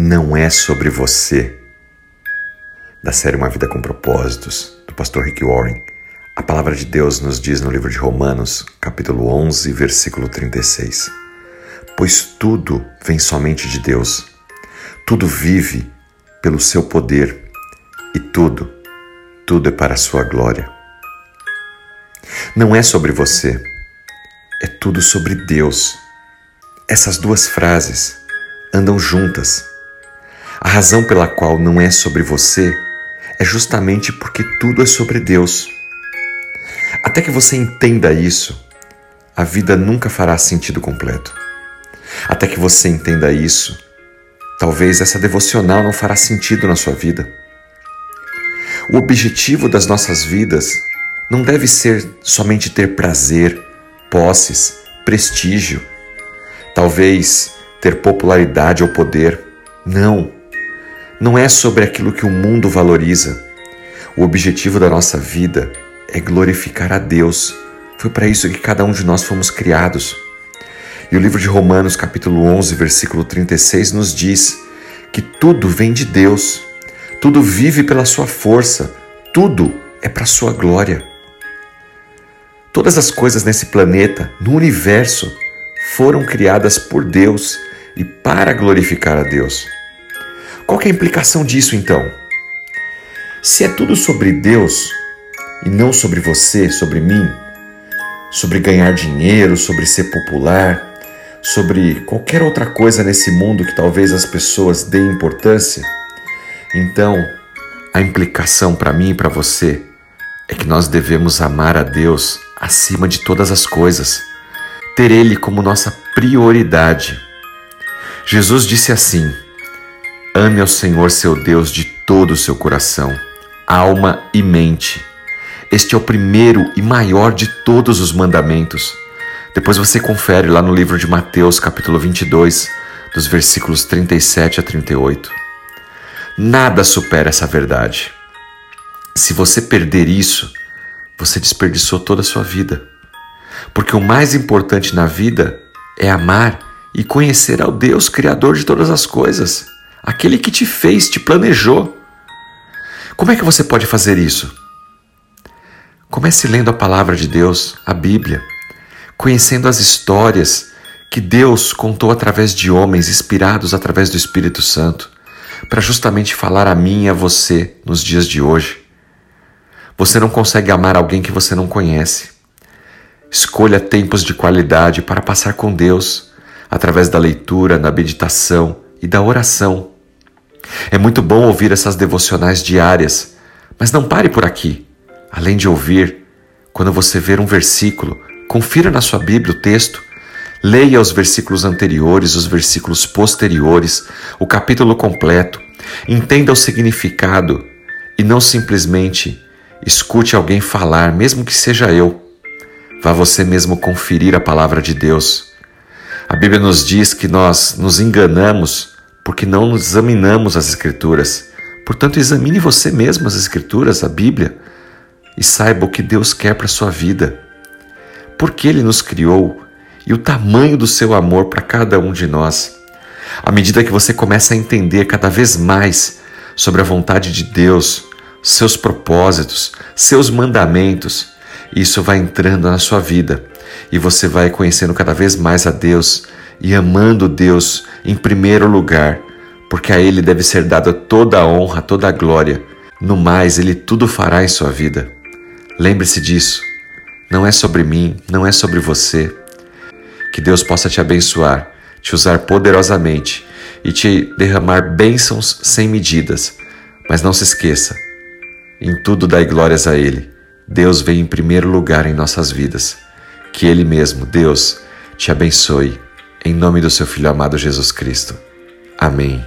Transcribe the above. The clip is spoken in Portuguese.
não é sobre você. Da série Uma Vida com Propósitos, do pastor Rick Warren, a palavra de Deus nos diz no livro de Romanos, capítulo 11, versículo 36: Pois tudo vem somente de Deus, tudo vive pelo seu poder e tudo, tudo é para a sua glória. Não é sobre você, é tudo sobre Deus. Essas duas frases andam juntas. A razão pela qual não é sobre você é justamente porque tudo é sobre Deus. Até que você entenda isso, a vida nunca fará sentido completo. Até que você entenda isso, talvez essa devocional não fará sentido na sua vida. O objetivo das nossas vidas não deve ser somente ter prazer, posses, prestígio, talvez ter popularidade ou poder. Não. Não é sobre aquilo que o mundo valoriza. O objetivo da nossa vida é glorificar a Deus. Foi para isso que cada um de nós fomos criados. E o livro de Romanos, capítulo 11, versículo 36, nos diz que tudo vem de Deus, tudo vive pela sua força, tudo é para sua glória. Todas as coisas nesse planeta, no universo, foram criadas por Deus e para glorificar a Deus. Qual é a implicação disso então? Se é tudo sobre Deus e não sobre você, sobre mim, sobre ganhar dinheiro, sobre ser popular, sobre qualquer outra coisa nesse mundo que talvez as pessoas deem importância, então a implicação para mim e para você é que nós devemos amar a Deus acima de todas as coisas, ter Ele como nossa prioridade. Jesus disse assim: Ame ao Senhor seu Deus de todo o seu coração, alma e mente. Este é o primeiro e maior de todos os mandamentos. Depois você confere lá no livro de Mateus, capítulo 22, dos versículos 37 a 38. Nada supera essa verdade. Se você perder isso, você desperdiçou toda a sua vida. Porque o mais importante na vida é amar e conhecer ao Deus Criador de todas as coisas, aquele que te fez, te planejou. Como é que você pode fazer isso? Comece lendo a palavra de Deus, a Bíblia, conhecendo as histórias que Deus contou através de homens inspirados através do Espírito Santo, para justamente falar a mim e a você nos dias de hoje. Você não consegue amar alguém que você não conhece. Escolha tempos de qualidade para passar com Deus, através da leitura, da meditação e da oração. É muito bom ouvir essas devocionais diárias, mas não pare por aqui. Além de ouvir, quando você ver um versículo, confira na sua Bíblia o texto, leia os versículos anteriores, os versículos posteriores, o capítulo completo, entenda o significado e não simplesmente Escute alguém falar, mesmo que seja eu. Vá você mesmo conferir a palavra de Deus. A Bíblia nos diz que nós nos enganamos porque não nos examinamos as Escrituras. Portanto, examine você mesmo as Escrituras, a Bíblia, e saiba o que Deus quer para a sua vida. Por que Ele nos criou e o tamanho do seu amor para cada um de nós. À medida que você começa a entender cada vez mais sobre a vontade de Deus, seus propósitos, seus mandamentos. Isso vai entrando na sua vida e você vai conhecendo cada vez mais a Deus e amando Deus em primeiro lugar, porque a Ele deve ser dada toda a honra, toda a glória. No mais, Ele tudo fará em sua vida. Lembre-se disso. Não é sobre mim, não é sobre você. Que Deus possa te abençoar, te usar poderosamente e te derramar bênçãos sem medidas. Mas não se esqueça, em tudo dai glórias a Ele. Deus vem em primeiro lugar em nossas vidas. Que Ele mesmo, Deus, te abençoe. Em nome do seu Filho amado Jesus Cristo. Amém.